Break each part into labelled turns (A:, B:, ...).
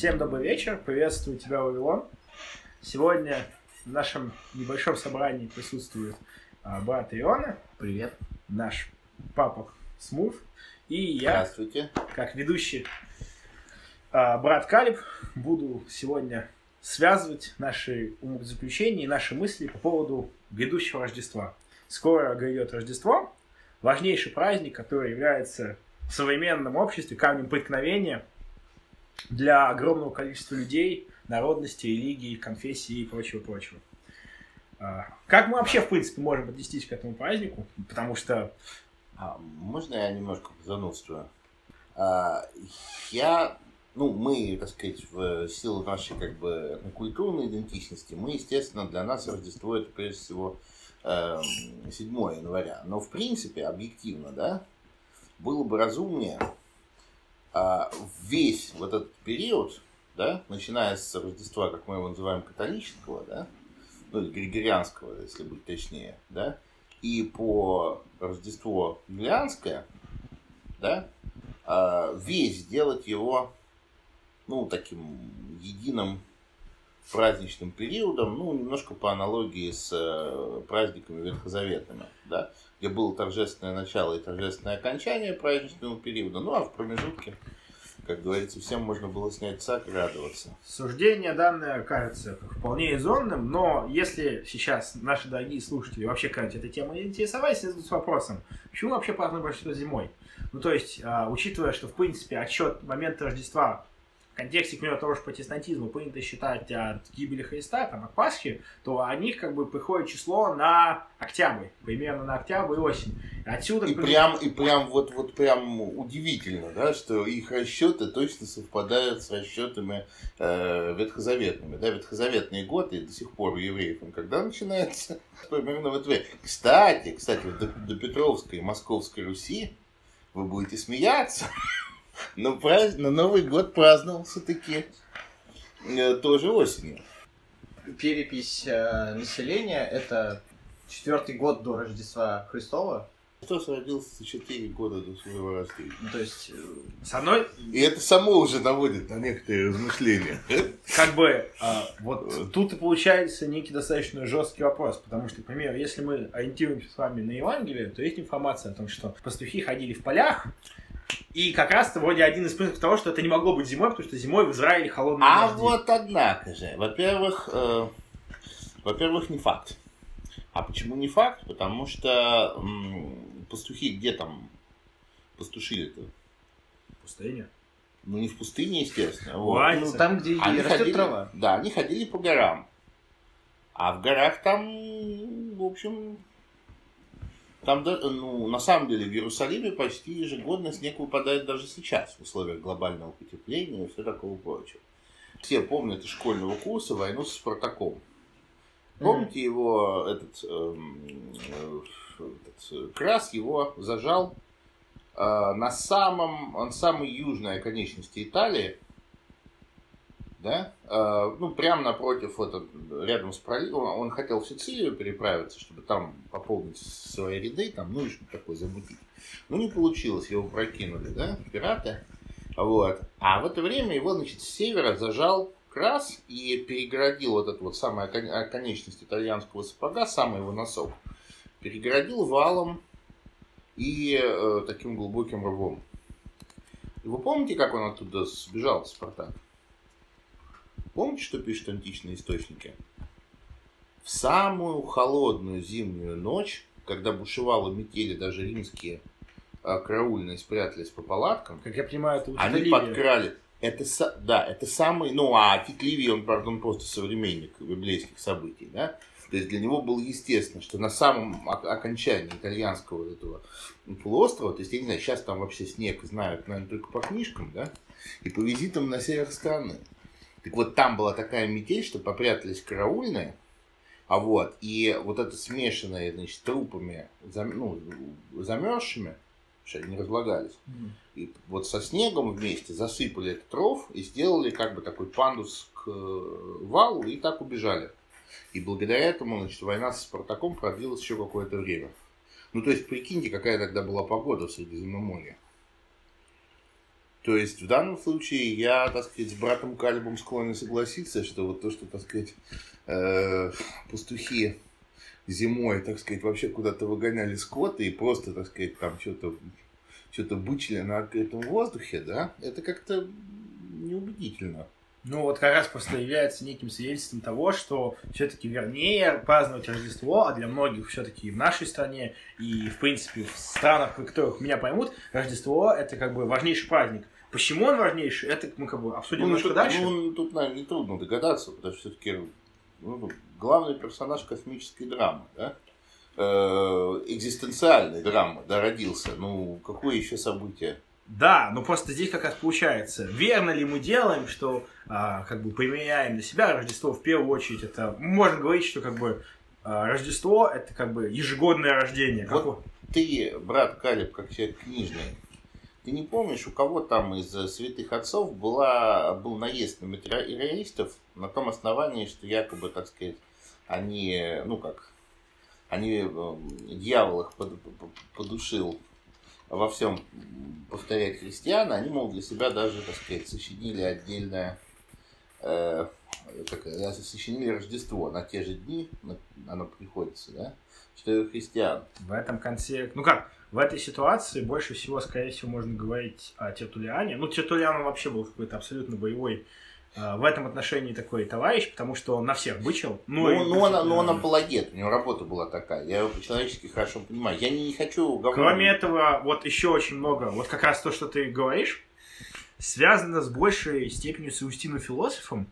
A: Всем добрый вечер, приветствую тебя, Вавилон. Сегодня в нашем небольшом собрании присутствует а, брат Иона.
B: Привет.
A: Наш папа Смув. И я,
B: Здравствуйте.
A: как ведущий а, брат Калиб, буду сегодня связывать наши умозаключения и наши мысли по поводу грядущего Рождества. Скоро грядет Рождество, важнейший праздник, который является в современном обществе камнем преткновения для огромного количества людей, народностей, религий, конфессий и прочего-прочего. А, Как мы вообще, в принципе, можем отнестись к этому празднику? Потому что
B: А, можно я немножко занудствую? А, я, ну, мы, так сказать, в силу нашей, как бы, культурной идентичности, мы, естественно, для нас Рождество это, прежде всего, эм, 7 января. Но, в принципе, объективно, да, было бы разумнее весь вот этот период, да, начиная с Рождества, как мы его называем, католического, да, ну, григорианского, если быть точнее, да, и по Рождество Юлианское, да, а, весь сделать его, ну, таким единым праздничным периодом, ну, немножко по аналогии с э, праздниками ветхозаветными, да, где было торжественное начало и торжественное окончание праздничного периода, ну, а в промежутке, как говорится, всем можно было снять сак и радоваться.
A: Суждение данное кажется вполне резонным, но если сейчас наши дорогие слушатели вообще как этой темой интересовались, задают вопросом, почему вообще празднуем Рождество зимой? Ну, то есть, а, учитывая, что, в принципе, отсчет момента Рождества контексте, к примеру, того же протестантизма принято считать от гибели Христа, там, от Пасхи, то у них как бы приходит число на октябрь, примерно на октябрь и осень. Отсюда...
B: И прям, и прям вот, вот прям удивительно, да, что их расчеты точно совпадают с расчетами э, ветхозаветными. Да, ветхозаветные годы до сих пор у евреев, он когда начинается? Примерно в это время. Кстати, кстати, вот до, до Петровской и Московской Руси вы будете смеяться, но, празд... но Новый год праздновался таки э, тоже осенью.
C: перепись э, населения это четвертый год до Рождества Христова.
B: Христос родился за 4 года до своего рождения.
C: Ну, то есть, э,
A: С одной,
B: И это само уже наводит на некоторые размышления.
A: как бы, а, вот тут и получается некий достаточно жесткий вопрос, потому что, к примеру, если мы ориентируемся с вами на Евангелие, то есть информация о том, что пастухи ходили в полях, и как раз-то вроде один из признаков того, что это не могло быть зимой, потому что зимой в Израиле холодные
B: А
A: дожди.
B: вот однако же, во-первых, э, во-первых, не факт. А почему не факт? Потому что м, пастухи где там пастушили-то?
A: Пустыня.
B: Ну, не в пустыне, естественно.
A: В
B: Вот.
C: Ну, там, где и
B: Они
C: растет
B: ходили,
C: трава.
B: да, они ходили по горам. А в горах там, в общем, там, ну, на самом деле, в Иерусалиме почти ежегодно снег выпадает даже сейчас, в условиях глобального потепления и все такого прочего. Все помнят из школьного курса войну с Спартаком. Помните его, этот, эм, э, этот, э, Крас его зажал э, на самом, на самой южной оконечности Италии, да, Э, ну, прямо напротив, этот, рядом с проливом, он хотел в Сицилию переправиться, чтобы там пополнить свои ряды, там, ну, и что такое замутить. Ну, не получилось, его прокинули, да, пираты, вот. А в это время его, значит, с севера зажал Крас и перегородил вот эту вот самую окон- оконечность итальянского сапога, самый его носок, перегородил валом и э, таким глубоким рвом. И вы помните, как он оттуда сбежал, Спартак? Помните, что пишут античные источники? В самую холодную зимнюю ночь, когда бушевала метели, даже римские а, караульные спрятались по палаткам,
A: Как я понимаю, это
B: они
A: Ливия.
B: подкрали. Это, да, это самый, ну, а Тит Ливий, он, правда, он просто современник библейских событий, да. То есть для него было естественно, что на самом ок- окончании итальянского вот этого полуострова, то есть, я не знаю, сейчас там вообще снег знают, наверное, только по книжкам, да, и по визитам на север страны. Так вот, там была такая метель, что попрятались караульные, а вот, и вот это смешанное, значит, трупами, зам- ну, замерзшими, что они не разлагались,
A: Мгм.
B: и вот со снегом вместе засыпали этот ров и сделали как бы такой пандус к э, валу и так убежали. И благодаря этому, значит, война со Спартаком продлилась еще какое-то время. Ну, то есть, прикиньте, какая тогда была погода в Средиземноморье. То есть в данном случае я, так сказать, с братом Калибом склонен согласиться, что вот то, что, так сказать, э, пастухи зимой, так сказать, вообще куда-то выгоняли скоты и просто, так сказать, там что-то что-то бычили на открытом воздухе, да, это как-то неубедительно.
A: Ну, вот как раз просто является неким свидетельством того, что все-таки вернее праздновать Рождество, а для многих все-таки в нашей стране и, в принципе, в странах, в которых меня поймут, Рождество это как бы важнейший праздник. Почему он важнейший, это мы как бы обсудим
B: Ну,
A: немножко
B: тут,
A: дальше.
B: ну, тут, наверное, нетрудно догадаться, потому что все-таки ну, главный персонаж космической драмы, да? Э, экзистенциальной драмы, да, родился. Ну, какое еще событие?
A: Да, но просто здесь как раз получается, верно ли мы делаем, что а, как бы применяем на себя Рождество? В первую очередь, это можно говорить, что как бы а, Рождество это как бы ежегодное рождение. Как
B: Вот ты, брат Калиб, как человек книжный, ты не помнишь, у кого там из э, святых отцов была, был наезд на материалистов на том основании, что якобы, так сказать, они, ну как, они, э, дьявол их под- подушил во всем повторять христиан, они, мол, для себя даже, так сказать, сочинили отдельное, э, как, э, сочинили Рождество на те же дни, оно приходится, да, что и у христиан.
A: В этом конце, ну как, в этой ситуации больше всего, скорее всего, можно говорить о Тертулиане. Ну, Тертулиан вообще был какой-то абсолютно боевой в этом отношении такой товарищ, потому что он на всех бычил.
B: Ну,
A: и,
B: ну, он, ну, он
A: э,
B: апологет, у него работа была такая. Я его по-человечески хорошо понимаю. Я не, не хочу говно-
A: Кроме этого, вот еще очень много, вот как раз то, что ты говоришь, связано с большей степенью с Иустином философом,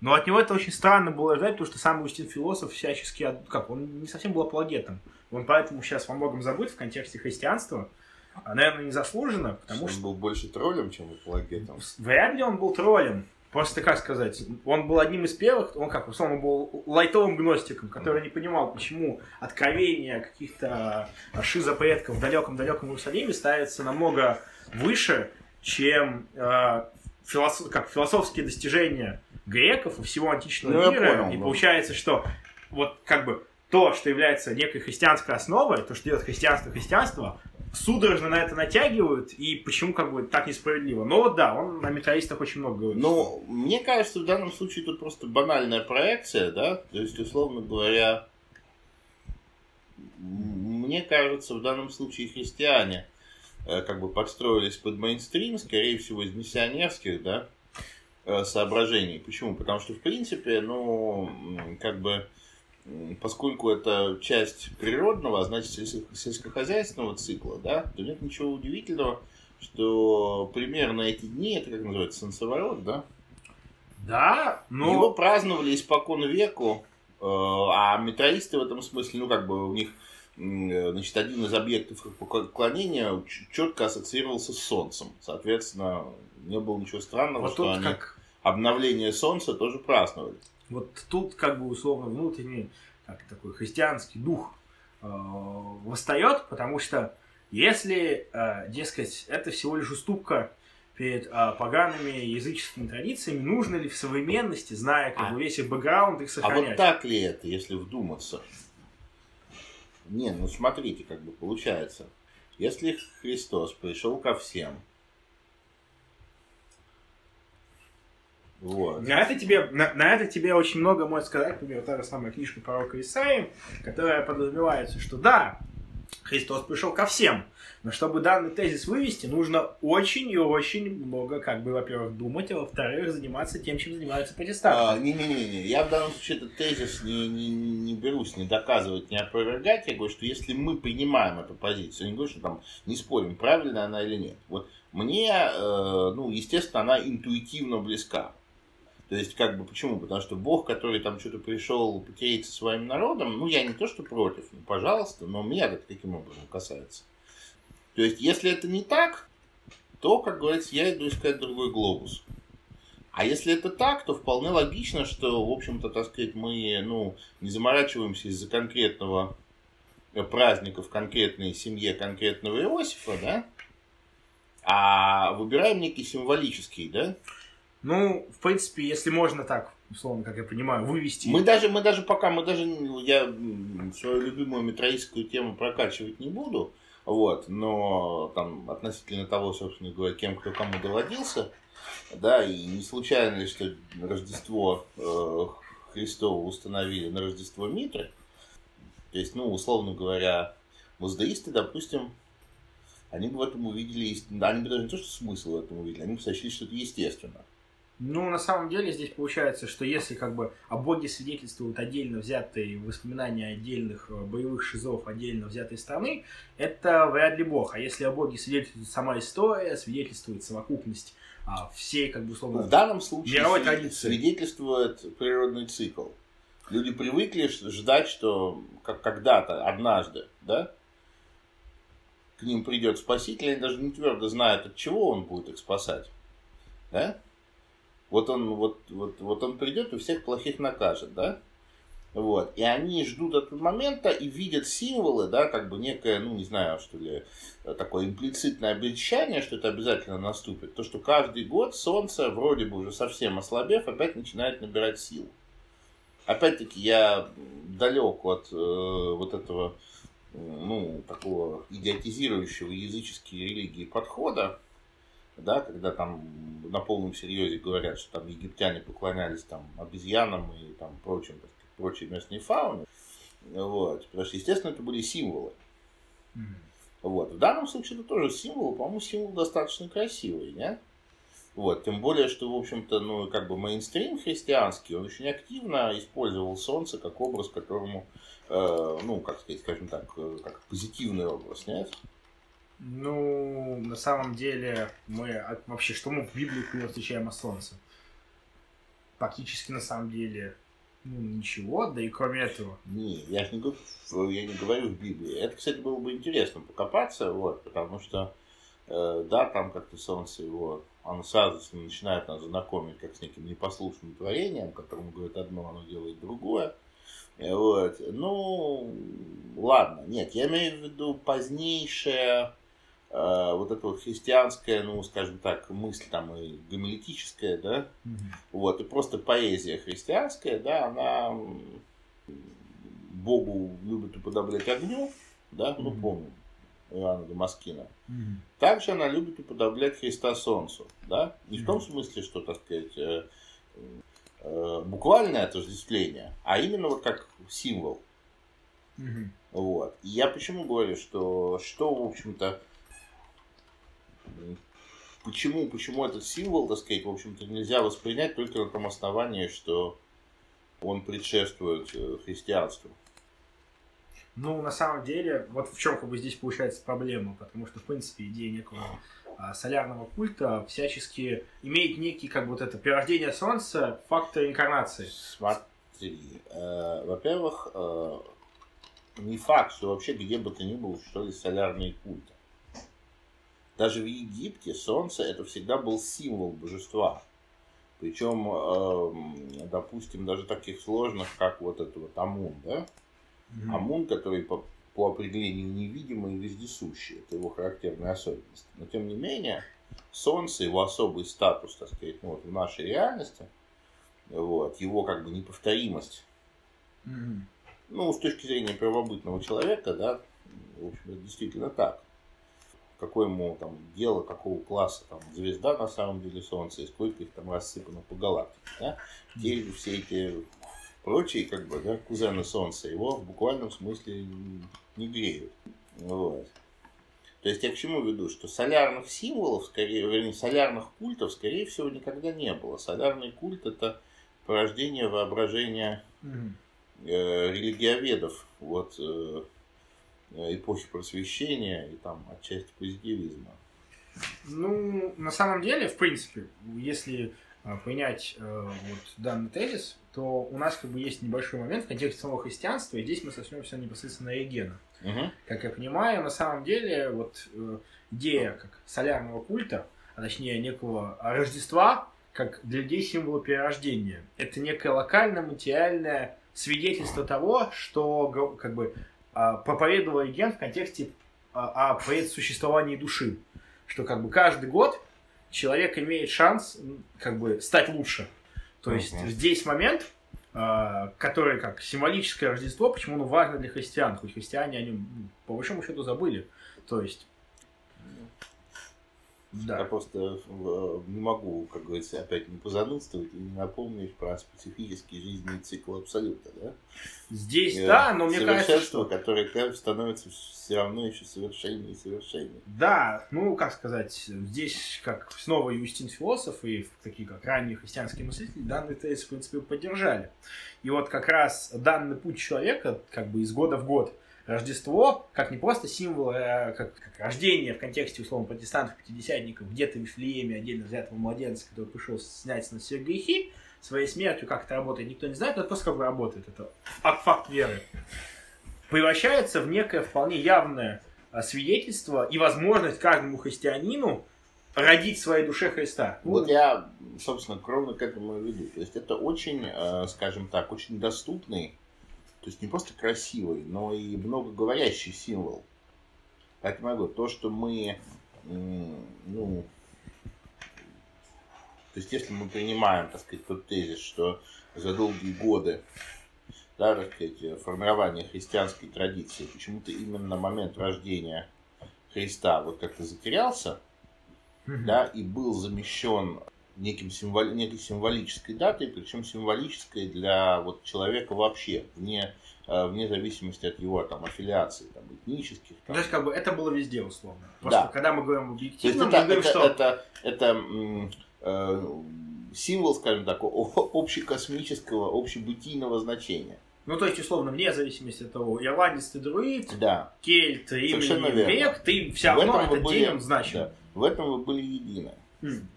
A: но от него это очень странно было ждать, потому что сам Иустин философ всячески, как, он не совсем был апологетом. Он поэтому сейчас во многом забыт в контексте христианства. А, наверное, незаслуженно, потому
B: он
A: что
B: был больше троллем, чем апологетом.
A: вряд ли он был троллем. Просто, как сказать, он был одним из первых, он как, условно, был лайтовым гностиком, который не понимал, почему откровения каких-то шизопредков в далеком-далеком Иерусалиме ставятся намного выше, чем э, философ- как, философские достижения греков и всего античного
B: Ну,
A: мира.
B: понял,
A: и
B: да.
A: получается, что вот как бы то, что является некой христианской основой, то, что делает христианство христианство, судорожно на это натягивают, и почему как бы так несправедливо. Но вот да, он на металлистах очень много говорит.
B: Ну, мне кажется, в данном случае тут просто банальная проекция, да? То есть, условно говоря, мне кажется, в данном случае христиане э, как бы подстроились под мейнстрим, скорее всего, из миссионерских, да, э, соображений. Почему? Потому что, в принципе, ну, как бы, поскольку это часть природного, а значит, сельско- сельскохозяйственного цикла, да, то нет ничего удивительного, что примерно эти дни, это как называется, солнцеворот, да,
A: Да, но...
B: его праздновали испокон веку, э, а металлисты в этом смысле, ну, как бы у них, э, значит, один из объектов их поклонения четко ассоциировался с Солнцем. Соответственно, не было ничего странного,
A: вот
B: что они
A: как...
B: обновление Солнца тоже праздновали.
A: Вот тут как бы условно внутренний как такой христианский дух э, восстает, потому что если, э, дескать, это всего лишь уступка перед э, погаными языческими традициями, нужно ли в современности, зная как
B: А.
A: бы весь их бэкграунд, их
B: А
A: сохранять?
B: вот так ли это, если вдуматься? Не, ну смотрите, как бы получается. Если Христос пришел ко всем, вот,
A: На это, тебе, на, на это тебе очень много может сказать, например, та же самая книжка пророка Исаии, которая подразумевается, что да, Христос пришел ко всем, но чтобы данный тезис вывести, нужно очень и очень много, как бы, во-первых, думать, а во-вторых, заниматься тем, чем занимаются протестанты.
B: А, Не-не-не, я в данном случае этот тезис не, не, не берусь не доказывать, не опровергать. Я говорю, что если мы принимаем эту позицию, я не говорю, что там не спорим, правильно она или нет. Вот мне, э, ну, естественно, она интуитивно близка. То есть, как бы, почему? Потому что Бог, который там что-то пришел потереть со своим народом, ну, я не то, что против, ну, пожалуйста, но меня это каким образом касается. То есть, если это не так, то, как говорится, я иду искать другой глобус. А если это так, то вполне логично, что, в общем-то, так сказать, мы ну, не заморачиваемся из-за конкретного праздника в конкретной семье конкретного Иосифа, да, а выбираем некий символический, да.
A: Ну, в принципе, если можно так, условно, как я понимаю, вывести...
B: Мы даже, мы даже пока, мы даже, я м, свою любимую метроистскую тему прокачивать не буду, Вот, но там относительно того, собственно говоря, кем кто кому доводился, да, и не случайно что Рождество э, Христово установили на Рождество Митры, то есть, ну, условно говоря, муздеисты, допустим, они бы в этом увидели, они бы даже не то, что смысл в этом увидели, они бы сочли, что это естественно.
A: Ну, на самом деле здесь получается, что если как бы о Боге свидетельствуют отдельно взятые воспоминания отдельных э, боевых шизов отдельно взятой страны, это вряд ли Бог. А если о Боге свидетельствует сама история, свидетельствует совокупность а, всей, как бы, условно,
B: В данном случае
A: мировой традиции.
B: свидетельствует природный цикл. Люди привыкли ждать, что как когда-то, однажды, да, к ним придет спаситель, они даже не твердо знают, от чего он будет их спасать. Да? Вот он, вот, вот, вот он придет и всех плохих накажет, да? Вот. И они ждут этого момента и видят символы, да, как бы некое, ну, не знаю, что ли, такое имплицитное обещание, что это обязательно наступит. То, что каждый год Солнце, вроде бы уже совсем ослабев, опять начинает набирать силу. Опять-таки, я далек от э, вот этого, ну, такого идиотизирующего языческие религии подхода, да, когда там на полном серьезе говорят, что там египтяне поклонялись там обезьянам и там прочим, так сказать, прочей местной фауне. Вот. Потому что, естественно, это были символы. Вот. В данном случае это тоже символ, по-моему, символ достаточно красивый, не? Вот. Тем более, что, в общем-то, ну, как бы мейнстрим христианский, он очень активно использовал солнце как образ, которому, э, ну, как сказать, скажем так, э, как позитивный образ, нет?
A: Ну, на самом деле, мы вообще, что мы в Библии например, встречаем о Солнце? Фактически, на самом деле, ну, ничего, да и кроме этого.
B: Не, я же не, говорю- я не говорю в Библии. Это, кстати, было бы интересно покопаться, вот, потому что, э, да, там как-то солнце его, оно сразу начинает нас знакомить как с неким непослушным творением, которому говорит одно, оно делает другое. Э, Вот. Ну, ладно, нет, я имею в виду позднейшее вот это вот христианская, ну, скажем так, мысль там и гомилетическая, да, вот, и просто поэзия христианская, да, она Богу любит уподоблять огню, да, ну,
A: Мгм.
B: помним, Иоанна Дамаскина. Также она любит уподоблять Христа Солнцу, да, не в том смысле, что, так сказать, э, э, буквальное отождествление, а именно вот как символ.
A: Мгм.
B: Вот. И я почему говорю, что, что в общем-то, почему, почему этот символ, так сказать, в общем-то, нельзя воспринять только на том основании, что он предшествует э, христианству.
A: Ну, на самом деле, вот в чем как бы здесь получается проблема, потому что, в принципе, идея некого а, солярного культа всячески имеет некий, как бы вот это перерождение Солнца, фактор инкарнации.
B: Смотри, э, во-первых, э, не факт, что вообще где бы то ни было существовали солярные культы. Даже в Египте солнце это всегда был символ божества. Причем, эм, допустим, даже таких сложных, как вот это вот Амун, да? Амун, который по, по определению невидимый и вездесущий. Это его характерная особенность. Но тем не менее, Солнце, его особый статус, так сказать, ну, вот, в нашей реальности, вот, его как бы неповторимость,
A: Мгм.
B: ну, с точки зрения первобытного человека, да, в общем, это действительно так. Какое ему там дело, какого класса там звезда на самом деле Солнце, и сколько их там рассыпано по галактике, да? Те же все эти прочие, как бы, да, кузены Солнца его в буквальном смысле не греют. Вот. То есть я к чему веду, что солярных символов, скорее, вернее, солярных культов, скорее всего, никогда не было. Солярный культ это порождение воображения э, религиоведов вот, э, эпохи просвещения и там отчасти позитивизма.
A: Ну, на самом деле, в принципе, если а, принять э, вот данный тезис, то у нас как бы есть небольшой момент в контексте самого христианства, и здесь мы совсем все непосредственно на Егена.
B: Мгм.
A: Как я понимаю, на самом деле, вот э, идея как солярного культа, а точнее некого Рождества, как для людей символа перерождения, это некое локальное материальное свидетельство того, что как бы проповедовал Еген в контексте а, о предсуществовании души, что как бы каждый год человек имеет шанс как бы стать лучше. То есть
B: Мгм.
A: здесь момент, а, который как символическое Рождество, почему оно важно для христиан, хоть христиане о нем по большому счету забыли. То есть...
B: Я
A: Да.
B: просто э, не могу, как говорится, опять не позанудствовать и не напомнить про специфический жизненный цикл Абсолюта, да?
A: Здесь,
B: Э,
A: да, но мне кажется, что...
B: которое становится все равно еще совершеннее и совершеннее.
A: Да, ну, как сказать, здесь, как снова Юстин философ и такие, как ранние христианские мыслители, данный тезис, в принципе, поддержали. И вот как раз данный путь человека, как бы из года в год, Рождество, как не просто символ, а как, как рождение в контексте, условно, протестантов, пятидесятников, где-то в Вифлееме отдельно взятого младенца, который пришел снять на все грехи, своей смертью, как это работает, никто не знает, но это просто как бы работает, это факт, факт веры. Превращается в некое вполне явное а, свидетельство и возможность каждому христианину родить в своей душе Христа.
B: Вот я, собственно, кровно к этому и веду. То есть это очень, э, скажем так, очень доступный, то есть не просто красивый, но и многоговорящий символ. Как могу, то, что мы, ну, то есть если мы принимаем, так сказать, тот тезис, что за долгие годы да, так сказать, формирования христианской традиции, почему-то именно момент рождения Христа вот как-то затерялся, да, и был замещен неким символ, некой символической датой, причем символической для вот, человека вообще, вне, э, вне зависимости от его там, аффилиаций, там, этнических. Там.
A: То есть, как бы, это было везде, условно. Просто,
B: Да.
A: когда мы говорим объективно,
B: это,
A: мы говорим,
B: это,
A: что...
B: это, это, м, э, символ, скажем так, общекосмического, общебытийного значения.
A: Ну, то есть, условно, вне зависимости от того, ирландец ты друид,
B: Да,
A: кельт,
B: верно.
A: грек, ты все равно этот
B: были-
A: день он значим.
B: да, в этом вы были едины.
A: М.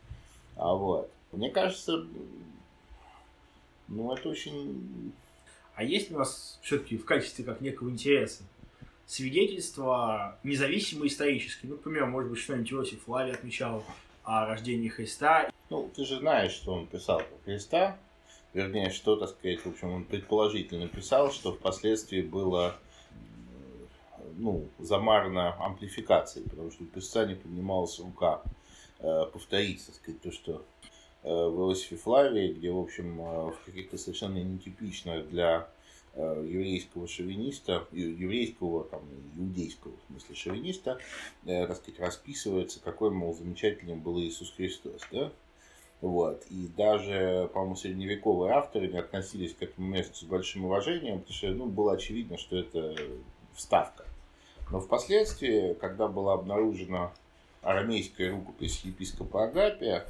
B: А вот, мне кажется, ну это очень
A: А есть у нас все-таки в качестве как некого интереса свидетельства независимые исторические? Ну, например, может быть, что-нибудь Иосиф Флавий отмечал о рождении Христа.
B: Ну, ты же знаешь, что он писал про Христа. Вернее, что, так сказать, в общем, он предположительно писал, что впоследствии было ну, замарно амплификацией, потому что у писца не поднималась рука повторить, так сказать, то, что э, в Иосифе Флавии, где, в общем, э, в каких-то совершенно нетипичных для э, еврейского шовиниста, еврейского, там, иудейского, в смысле, шовиниста, э, так сказать, расписывается, какой, мол, замечательным был Иисус Христос, да? Вот. И даже, по-моему, средневековые авторы не относились к этому месту с большим уважением, потому что, ну, было очевидно, что это вставка. Но впоследствии, когда была обнаружена арамейская рукопись епископа Агапия,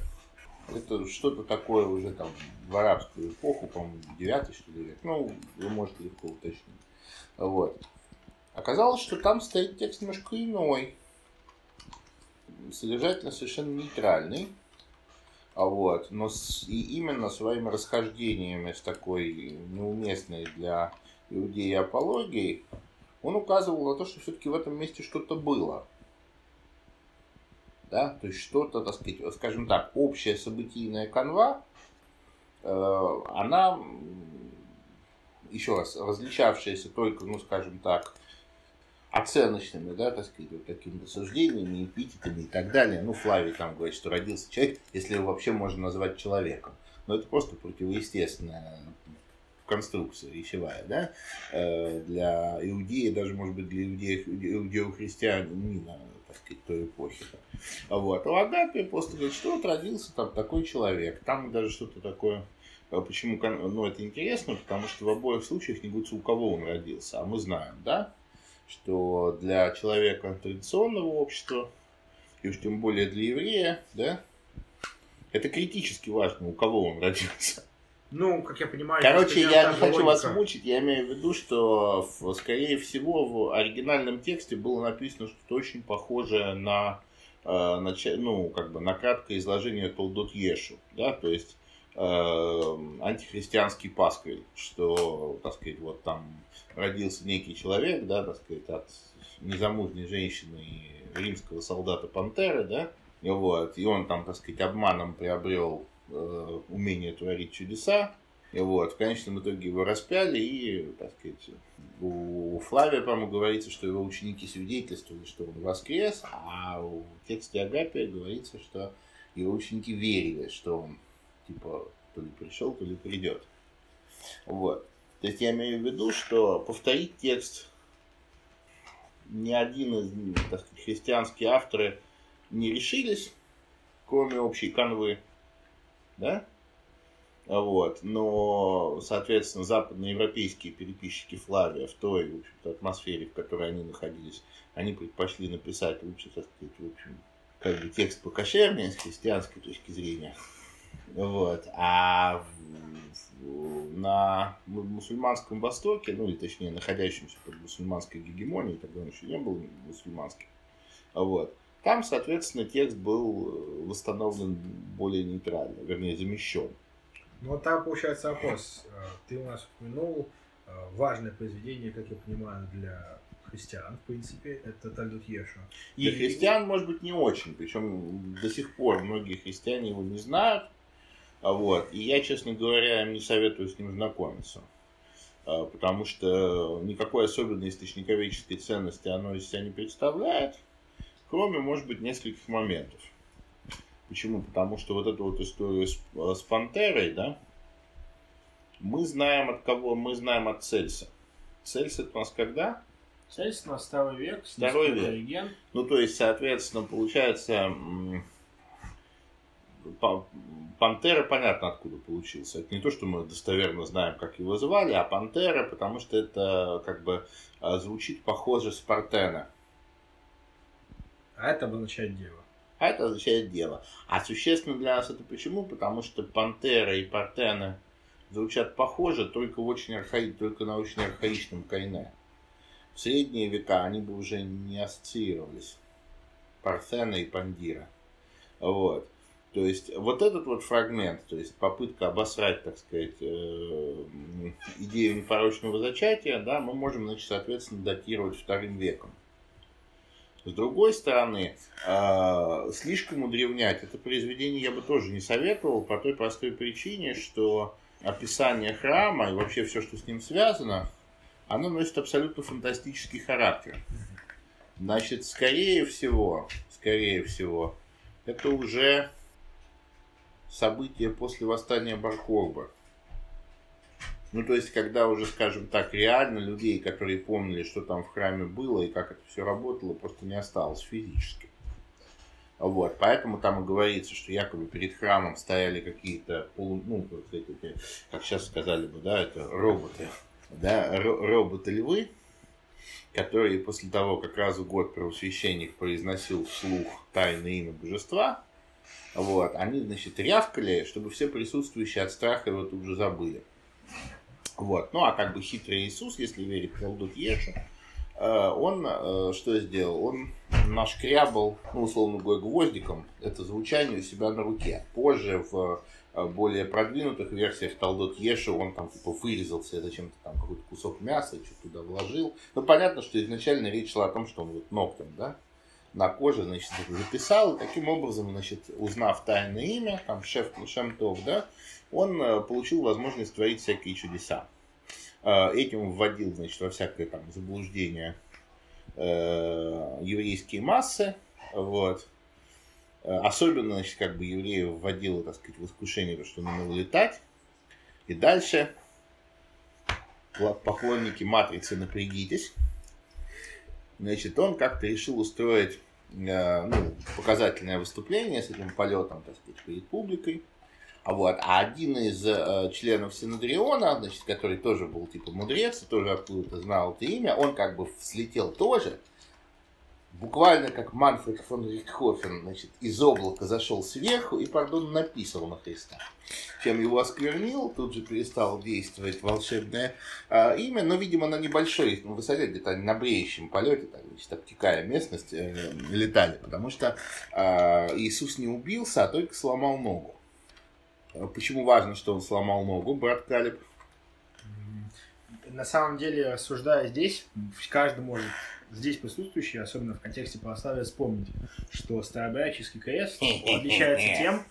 B: это что-то такое уже там в арабскую эпоху, по-моему, 9 что ли век. Ну, вы можете легко уточнить. Вот. Оказалось, что там стоит текст немножко иной. Содержательно совершенно нейтральный. А вот, но с, и именно своими расхождениями с такой неуместной для иудеи апологией, он указывал на то, что все-таки в этом месте что-то было. Да, то есть что-то, так сказать, скажем так, общая событийная канва, э, она, еще раз, различавшаяся только, ну, скажем так, оценочными, да, так сказать, вот такими суждениями, эпитетами и так далее. Ну, Флавий там говорит, что родился человек, если его вообще можно назвать человеком. Но это просто противоестественная конструкция речевая, да, э, для иудеи, даже, может быть, для иудеев, иудео-христианина, сказать, той эпохи. Вот. А у Агапия просто говорит, что вот родился там такой человек. Там даже что-то такое а Почему ну, это интересно? Потому что в обоих случаях не говорится, у кого он родился. А мы знаем, да, что для человека традиционного общества, и уж тем более для еврея, да, это критически важно, у кого он родился.
A: Ну, как я понимаю...
B: Короче, я не хочу вас мучить, я имею в виду, что, скорее всего, в оригинальном тексте было написано что-то очень похожее на, э, нача- ну, как бы, на краткое изложение Толдот Ешу, да, то есть э, антихристианский пасквиль, что, так сказать, вот там родился некий человек, да, так сказать, от незамужней женщины и римского солдата Пантеры, да, и вот, и он там, так сказать, обманом приобрел э, умение творить чудеса, и вот, в конечном итоге его распяли, и, так сказать, у Флавия, по-моему, говорится, что его ученики свидетельствовали, что он воскрес, а в тексте Агапия говорится, что его ученики верили, что он, типа, то ли пришел, то ли придет. Вот. То есть я имею в виду, что повторить текст ни один из так сказать, христианские авторы не решились, кроме общей канвы, да? Вот. Но, соответственно, западноевропейские переписчики Флавия в той в общем атмосфере, в которой они находились, они предпочли написать лучше, так сказать, в общем, как бы текст покошернее с христианской точки зрения. Вот. А на мусульманском Востоке, ну или точнее находящемся под мусульманской гегемонией, тогда он еще не был мусульманским, вот, там, соответственно, текст был восстановлен более нейтрально, вернее, замещен.
A: Ну, вот там получается вопрос. Э, ты у нас упомянул э, важное произведение, как я понимаю, для христиан, в принципе, это Тальдут Ешу.
B: Для и... христиан, может быть, не очень. Причем до сих пор многие христиане его не знают. А вот. И я, честно говоря, не советую с ним знакомиться. А, потому что никакой особенной источниковедческой ценности оно из себя не представляет. Кроме, может быть, нескольких моментов. Почему? Потому что вот эту вот историю с, с Пантерой, да, мы знаем от кого? Мы знаем от Цельса. Цельс это у нас когда?
A: Цельс на второй век.
B: Второй век. Легенд. Ну, то есть, соответственно, получается, Пантера, понятно, откуда получился. Это не то, что мы достоверно знаем, как его звали, а Пантера, потому что это как бы а, звучит похоже с Партена.
A: А это обозначает дева.
B: А это означает дело. А существенно для нас это почему? Потому что пантера и партена звучат похоже, только в очень архаи, только на очень архаичном кайне. В средние века они бы уже не ассоциировались. Парфена и Пандира. Вот. То есть вот этот вот фрагмент, то есть попытка обосрать, так сказать, э, идею непорочного зачатия, да, мы можем, значит, соответственно, датировать вторым веком. С другой стороны, э, слишком удревнять это произведение я бы тоже не советовал по той простой причине, что описание храма и вообще все, что с ним связано, оно носит абсолютно фантастический характер. Значит, скорее всего, скорее всего, это уже события после восстания Баркорба. Ну, то есть, когда уже, скажем так, реально людей, которые помнили, что там в храме было и как это все работало, просто не осталось физически. Вот, поэтому там и говорится, что якобы перед храмом стояли какие-то, полу, ну, как сейчас сказали бы, да, это роботы, да, роботы-львы, которые после того, как раз в год первосвященник произносил вслух тайное имя божества, вот, они, значит, рявкали, чтобы все присутствующие от страха его тут же забыли. Вот. Ну, а как бы хитрый Иисус, если верить Талдут Ешу, э, он э, что сделал? Он нашкрябал, ну, условно говоря, гвоздиком это звучание у себя на руке. Позже в э, более продвинутых версиях Талдот Ешу он там типа вырезал себе зачем-то там какой-то кусок мяса, что туда вложил. Ну, понятно, что изначально речь шла о том, что он вот ногтем, да, на коже, значит, записал, и таким образом, значит, узнав тайное имя, там, шеф Шемтов, да, он э, получил возможность творить всякие чудеса. Э, этим вводил, значит, во всякое там заблуждение э, еврейские массы, вот. Особенно, значит, как бы евреев вводило, так сказать, в искушение, что он умел летать. И дальше поклонники матрицы напрягитесь. Значит, он как-то решил устроить ну, показательное выступление с этим полетом, так сказать, перед публикой. А вот, а один из э, членов Синодриона, значит, который тоже был типа мудрец, тоже откуда-то знал это имя, он как бы слетел тоже, буквально как Манфред фон Рихтхофен, значит, из облака зашел сверху и, пардон, написал на Христа. Чем его осквернил, тут же перестал действовать волшебное э, имя, но, видимо, на небольшой высоте, где-то на бреющем полете, так, значит, обтекая местность, э, летали, потому что э, Иисус не убился, а только сломал ногу. А почему важно, что он сломал ногу, брат Калиб?
A: На самом деле, рассуждая здесь, каждый может здесь присутствующий, особенно в контексте православия, вспомнить, что старообрядческий крест отличается тем,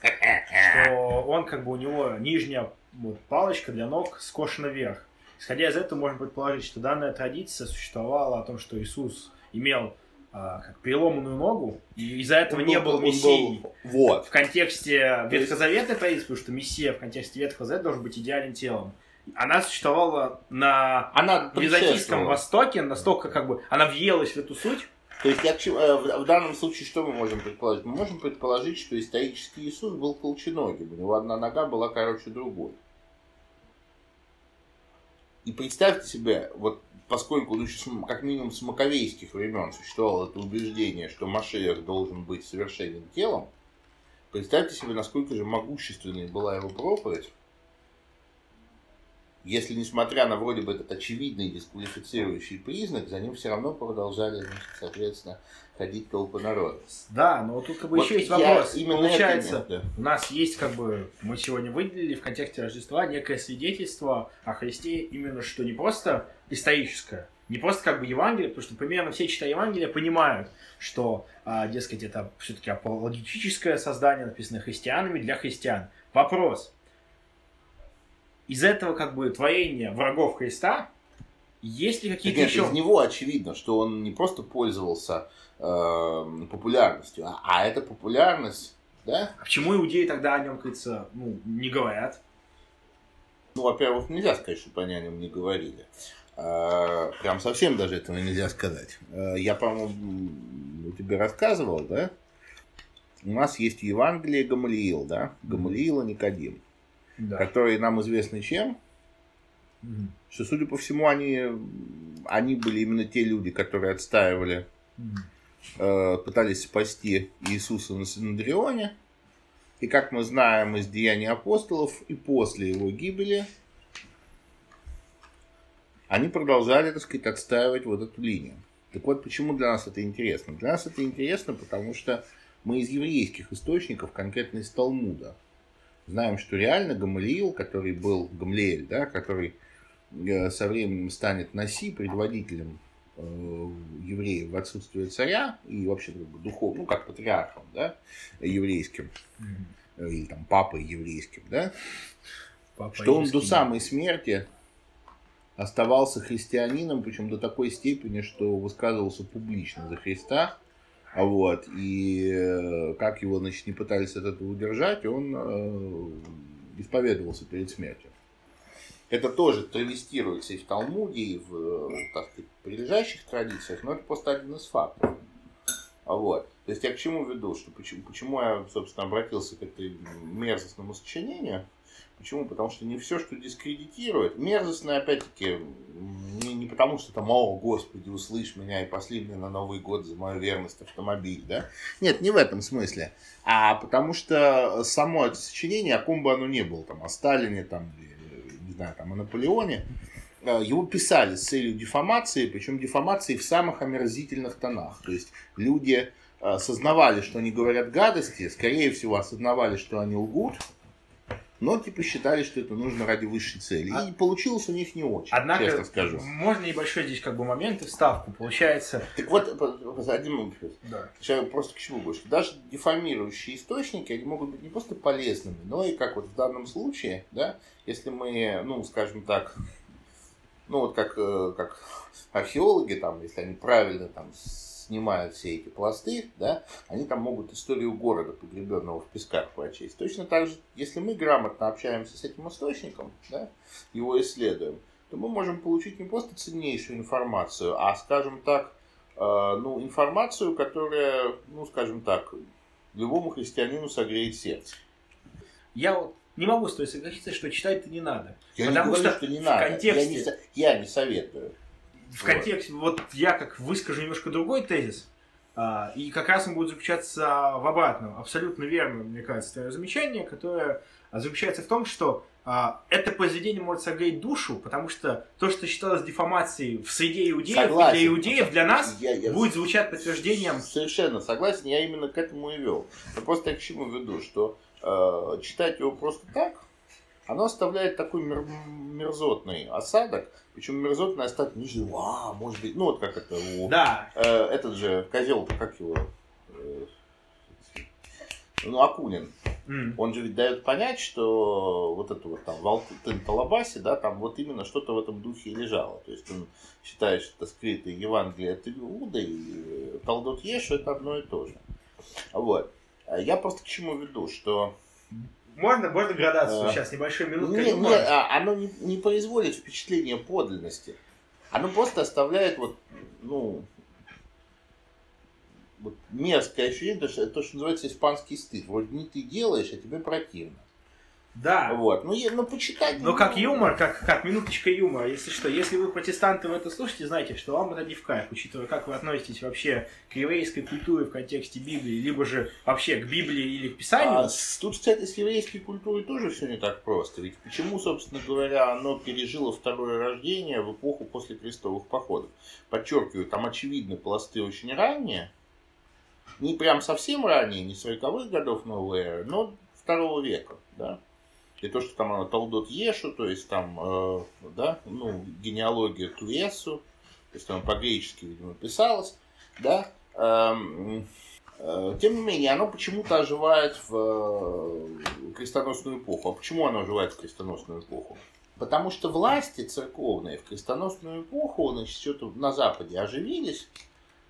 A: что он как бы у него нижняя вот, палочка для ног скошена вверх. Исходя из этого, можно предположить, что данная традиция существовала о том, что Иисус имел а, как переломанную ногу, и из-за этого он не был, был мессией.
B: Вот.
A: В контексте Ветхозаветной традиции, потому что мессия в контексте Ветхого Завета должен быть идеальным телом. Она существовала на
B: Она
A: Византийском. Востоке, настолько как бы она въелась в эту суть.
B: То есть я к чему- э, в данном случае что мы можем предположить? Мы можем предположить, что исторический Иисус был колченогим. У него одна нога была короче другой. И представьте себе, вот поскольку ну, еще с м- как минимум с маковейских времен существовало это убеждение, что Машех должен быть совершенным телом, представьте себе, насколько же могущественной была его проповедь, если, несмотря на вроде бы этот очевидный дисквалифицирующий признак, за ним все равно продолжали, значит, соответственно, ходить толпы народа.
A: Да, но тут как бы
B: Вот
A: еще есть вопрос.
B: именно
A: Получается,
B: это имел,
A: у нас есть как бы, мы сегодня выделили в контексте Рождества некое свидетельство о Христе именно что не просто историческое, не просто как бы Евангелие, потому что примерно все, читая Евангелие, понимают, что, а, дескать, это все-таки апологетическое создание, написанное христианами для христиан. Вопрос. Из этого как бы творения врагов Христа есть ли какие-то еще...
B: из него очевидно, что он не просто пользовался э, популярностью, а, а эта популярность, да,
A: А почему иудеи тогда о нем, кажется, ну, не говорят?
B: ну, во-первых, нельзя сказать, что они о нем не говорили. Э, прям совсем даже этого нельзя сказать. Э, я, по-моему, тебе рассказывал, да? У нас есть Евангелие Гамалиил, да? Гамалиил и Никодим,
A: Да.
B: которые нам известны чем?
A: Мгм.
B: Что, судя по всему, они, они были именно те люди, которые отстаивали
A: Мгм.
B: э, пытались спасти Иисуса на Синдрионе. И как мы знаем из Деяний апостолов, и после его гибели они продолжали, так сказать, отстаивать вот эту линию. Так вот, почему для нас это интересно? Для нас это интересно, потому что мы из еврейских источников, конкретно из Талмуда, знаем, что реально Гамалиил, который был Гамлиэль, да, который э, со временем станет Наси, предводителем э, евреев в отсутствие царя и вообще как бы духов, ну как патриархом, да, еврейским, э, или там папой еврейским, да,
A: Папа
B: что он до самой смерти оставался христианином, причем до такой степени, что высказывался публично за Христа, а вот, и э, как его, значит, не пытались от этого удержать, он э, исповедовался перед смертью. Это тоже травестируется и в Талмуде, и в, э, так сказать, прилежащих традициях, но это просто один из фактов. Вот. То есть я к чему веду, что почему, почему я, собственно, обратился к этой мерзостному сочинению, Почему? Потому что не все, что дискредитирует, мерзостное, опять-таки, не, потому, что там, о, Господи, услышь меня и пошли мне на Новый год за мою верность автомобиль, да? Нет, не в этом смысле. А потому что само это сочинение, о ком бы оно ни было, там, о Сталине, там, не знаю, там, о Наполеоне, э, его писали с целью дефамации, причем дефамации в самых омерзительных тонах. То есть люди э, осознавали, что они говорят гадости, скорее всего, осознавали, что они лгут, но типа считали, что это нужно ради высшей цели.
A: А-
B: И получилось у них не очень,
A: Однако,
B: честно скажу.
A: можно небольшой здесь как бы момент и вставку. Получается...
B: Так вот, по- один момент.
A: Да.
B: Сейчас просто к чему больше. Даже дефамирующие источники, они могут быть не просто полезными, но и как вот в данном случае, да, если мы, ну, скажем так, ну вот как, э, как археологи, там, если они правильно там снимают все эти пласты, да, они там могут историю города, погребенного в песках, прочесть. Точно так же, если мы грамотно общаемся с этим источником, да, его исследуем, то мы можем получить не просто ценнейшую информацию, а, скажем так, э, ну, информацию, которая, ну, скажем так, любому христианину согреет сердце.
A: Я вот не могу с тобой согласиться, что читать-то не надо.
B: Я
A: Потому
B: не говорю,
A: что
B: что, не
A: в
B: надо.
A: контексте-
B: Я, не, я не советую.
A: В контексте, вот я как выскажу немножко другой тезис, а, и как раз он будет заключаться в обратном. Абсолютно верно, мне кажется, твое замечание, которое а, заключается в том, что а, это произведение может согреть душу, потому что то, что считалось дефамацией в среде иудеев,
B: Согласен.
A: для иудеев, для нас,
B: Я- я
A: будет звучать подтверждением
B: Совершенно согласен, я именно к этому и вел. Но просто я к чему веду, что э, читать его просто так, оно оставляет такой мер- мерзотный осадок, причем мерзотный осадок не же, а, может быть, ну вот как это у
A: Да,
B: Э, этот же козел, как его, э, ну Акунин,
A: М.
B: он же ведь дает понять, что вот это вот там в Талабасе, да, там вот именно что-то в этом духе и лежало. То есть он считает, что скрытое Евангелие от Иуда и Талдот Ешу это одно и то же. Вот. А Я просто к чему веду, что
A: Можно, можно градацию
B: А.
A: сейчас, небольшую минутку.
B: Не, не, а, оно не, не производит впечатление подлинности. Оно просто оставляет вот, ну, вот мерзкое ощущение, то, что, то, что называется испанский стыд. Вроде не ты делаешь, а тебе противно.
A: Да.
B: Вот. Ну, ну почитать.
A: Но как
B: ну,
A: юмор, как, как минуточка юмора, если что, если вы протестанты в это слушаете, знайте, что вам это не в кайф, учитывая, как вы относитесь вообще к еврейской культуре в контексте Библии, либо же вообще к Библии или к Писанию.
B: А с- тут, кстати, с еврейской культурой тоже все не так просто. Ведь почему, собственно говоря, оно пережило второе рождение в эпоху после крестовых походов? Подчеркиваю, там очевидно пласты очень ранние. Не прям совсем ранние, не 40-х годов новой эры, но второго века, да. И то, что там оно Талдот Ешу, то есть там, э, да, ну, генеалогия Туесу, то есть там по-гречески, видимо, писалось, да. Эм, Э, Тем не менее, оно почему-то оживает в э, крестоносную эпоху. А почему оно оживает в крестоносную эпоху? Потому что власти церковные в крестоносную эпоху, значит, что-то на Западе оживились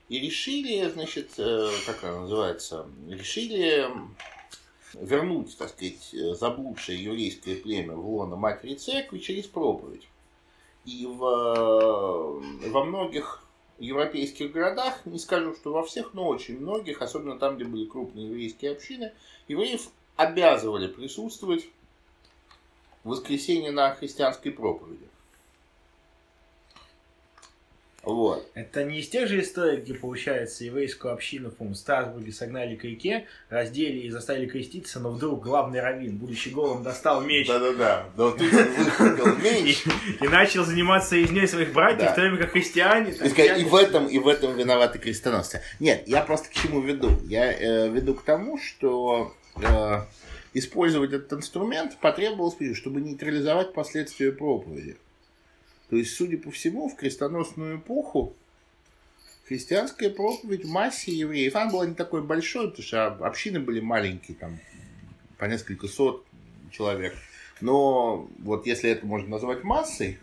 B: и решили, значит, э, как она называется, решили вернуть, так сказать, э, заблудшее еврейское племя в лоно матери церкви через проповедь. И в, э, во многих европейских городах, не скажу, что во всех, но очень многих, особенно там, где были крупные еврейские общины, евреев обязывали присутствовать в воскресенье на христианской проповеди. Вот.
A: Это не из тех же историй, где, получается, еврейскую общину, по-моему, в Страсбурге согнали к реке, раздели и заставили креститься, но вдруг главный раввин, будучи голым, достал меч
B: Да-да-да. Но тут выхватил меч.
A: и начал заниматься резней своих братьев, в то время как христиане...
B: И в этом, и в этом виноваты крестоносцы. Нет, я просто к чему веду? Я э, веду к тому, что э, использовать этот инструмент потребовалось, чтобы нейтрализовать последствия проповеди. То есть, судя по всему, в крестоносную эпоху христианская проповедь в массе евреев, она была не такой большой, потому что общины были маленькие, там по несколько сот человек. Но вот если это можно назвать массой,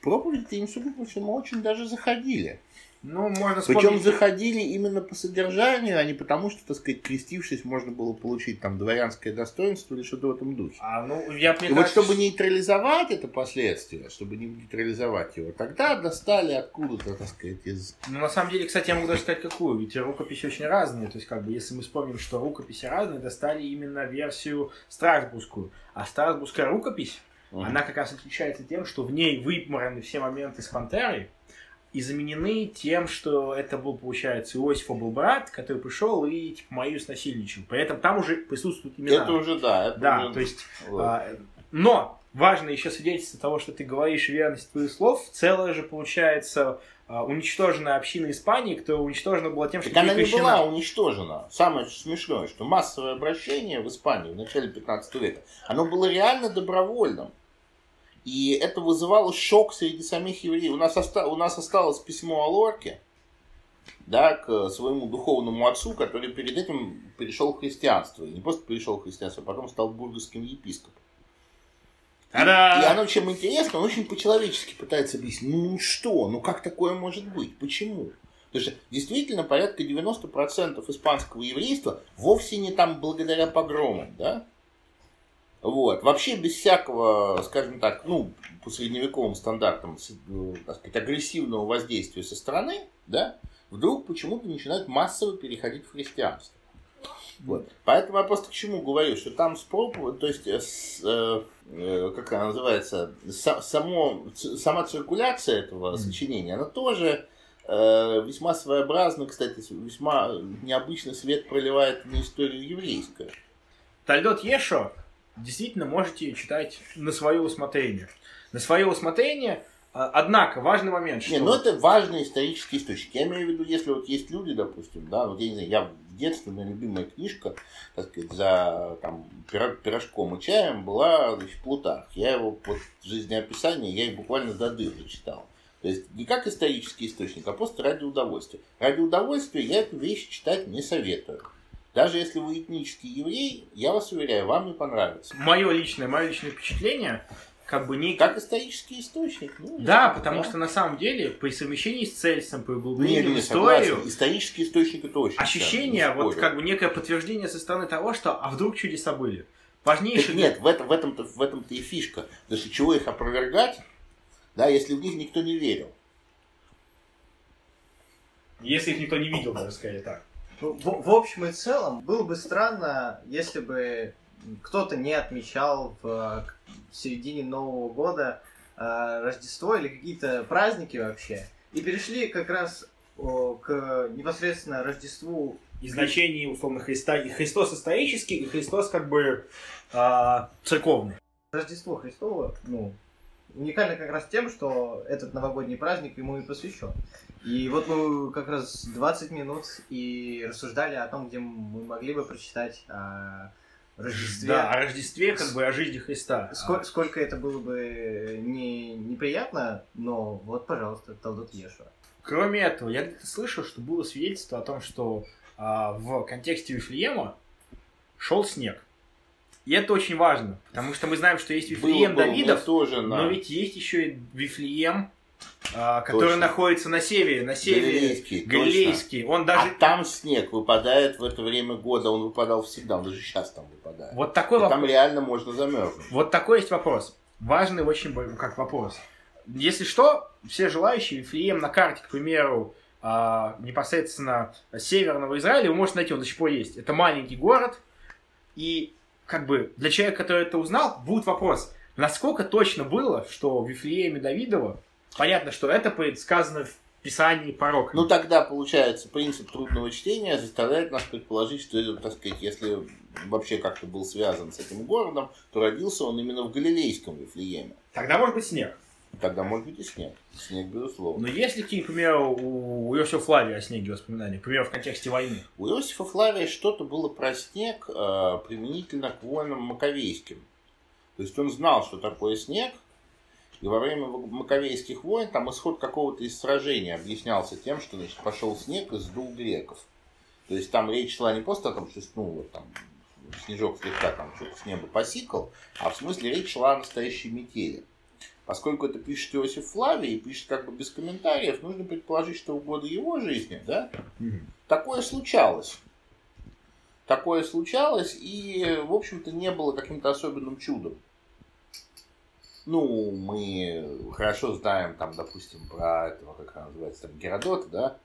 B: проповеди им, судя по всему, очень даже заходили.
A: Ну, можно
B: Причем
A: вспомнить...
B: заходили именно по содержанию, а не потому, что, так сказать, крестившись, можно было получить там дворянское достоинство или что-то в этом духе.
A: А, ну, я, мне
B: И вот
A: кажется,
B: чтобы нейтрализовать это последствие, чтобы не нейтрализовать его, тогда достали откуда-то, так сказать, из...
A: Ну, на самом деле, кстати, я могу даже сказать, какую. Ведь рукописи очень разные. То есть, как бы, если мы вспомним, что рукописи разные, достали именно версию Страсбургскую. А Страсбургская рукопись, она как раз отличается тем, что в ней вымораны все моменты с Пантерой и заменены тем, что это был, получается, Иосифа был брат, который пришел и, типа, мою снасильничал. При этом там уже присутствуют имена.
B: Это уже, да. Это
A: Да,
B: уже-
A: то есть
B: вот.
A: а, но важно еще свидетельство того, что ты говоришь верность твоих слов. Целая же, получается, а, уничтоженная община Испании, которая уничтожена была тем, что
B: Так она не была уничтожена. Самое смешное, что массовое обращение в Испании в начале 15 века, оно было реально добровольным. И это вызывало шок среди самих евреев. У нас, оста- у нас осталось письмо о Лорке, да, к своему духовному отцу, который перед этим перешел в христианство. И не просто перешел в христианство, а потом стал бургским епископом. И,
A: Та-да!
B: и оно чем интересно, он очень по-человечески пытается объяснить, ну что, ну как такое может быть, почему? Потому что действительно порядка 90% испанского еврейства вовсе не там благодаря погромам, да? Вот. Вообще без всякого, скажем так, ну, по средневековым стандартам, э, так сказать, агрессивного воздействия со стороны, да, вдруг почему-то начинают массово переходить в христианство. Вот. Поэтому я просто к чему говорю, что там с проповедь, то есть, э, с, э, э, как она называется, са- само, сама циркуляция этого сочинения, она тоже э, весьма своеобразно, кстати, весьма необычный свет проливает на историю еврейскую.
A: Тальдот Ешо действительно можете читать на свое усмотрение. На свое усмотрение, а, однако, важный момент, что...
B: Не, ну это важный исторический источник. Я имею в виду, если вот есть люди, допустим, да, вот я не знаю, я в детстве, моя любимая книжка, так сказать, за там, пирожком и чаем была значит, Плутарх. Я его под жизнеописание, я их буквально до дыры читал. То есть не как исторический источник, а просто ради удовольствия. Ради удовольствия я эту вещь читать не советую. Даже если вы этнический еврей, я вас уверяю, вам не понравится.
A: Мое личное, мое личное впечатление, как бы не...
B: Как исторический источник. Ну,
A: Да,
B: если-
A: потому
B: да.
A: что на самом деле при совмещении с Цельсом, при
B: Не,
A: углублении
B: не,
A: в
B: не,
A: историю,
B: согласен. Исторический источник это очень
A: ощущение,
B: не
A: вот как бы некое подтверждение со стороны того, что а вдруг чудеса были. важнейший...
B: Так нет, в, этом, в, этом-то, в этом-то и фишка. Что чего их опровергать, да, если в них никто не верил.
A: Если их никто не видел, даже сказать так.
C: Ну, в, в общем и целом, было бы странно, если бы кто-то не отмечал в середине Нового года э, Рождество или какие-то праздники вообще. И перешли как раз о, к непосредственно Рождеству.
A: И значение, условно, Христа. И Христос исторический, и Христос как бы а, церковный.
C: Рождество Христово, ну, уникально как раз тем, что этот новогодний праздник ему и посвящен. И вот мы как раз 20 минут и рассуждали о том, где мы могли бы прочитать о Рождестве.
A: Да, о Рождестве, как бы о жизни Христа.
C: Сколько, сколько это было бы не, неприятно, но вот, пожалуйста, Талдот Ешуа.
A: Кроме этого, я где-то слышал, что было свидетельство о том, что а, в контексте Вифлеема шел снег. И это очень важно, потому что мы знаем, что есть Вифлеем
B: Был- был-
A: Давидов,
B: тоже,
A: но
B: на-
A: ведь есть еще и Вифлеем, а, который
B: Точно.
A: находится на севере, на севере
B: Галилейский, точно.
A: Галилейский. Он даже
B: А там снег выпадает в это время года, он выпадал всегда, он даже сейчас там выпадает.
A: вот такой
B: И
A: вопрос.
B: там реально можно замерзнуть.
A: Вот такой есть вопрос. Важный очень как вопрос. Если что, все желающие, Вифлеем на карте, к примеру, а, непосредственно северного Израиля, вы можете найти, он до сих пор есть. Это маленький город, и как бы для человека, который это узнал, будет вопрос, насколько точно было, что в Вифлееме Давидова, понятно, что это предсказано в Писании пророка.
B: Ну тогда, получается, принцип трудного чтения заставляет нас предположить, что, это, так сказать, если вообще как-то был связан с этим городом, то родился он именно в Галилейском Вифлееме.
A: Тогда может быть снег.
B: Тогда может быть и снег. Снег, безусловно.
A: Но есть ли какие, к примеру, у Иосифа Флавия о снеге воспоминания, к примеру, в контексте войны?
B: У Иосифа Флавия что-то было про снег э, применительно к воинам маковейским. То есть он знал, что такое снег, и во время маковейских войн там исход какого-то из сражения объяснялся тем, что значит, пошел снег и сдул греков. То есть там речь шла не просто о том, что ну, вот, там, снежок слегка там что-то с неба посикал, а в смысле речь шла о настоящей метели. Поскольку это пишет Иосиф Флавий и пишет как бы без комментариев, нужно предположить, что в годы его жизни, да, такое случалось. Такое случалось, и, в общем-то, не было каким-то особенным чудом. Ну, мы хорошо знаем, там, допустим, про этого, как она называется, там, Геродота, да?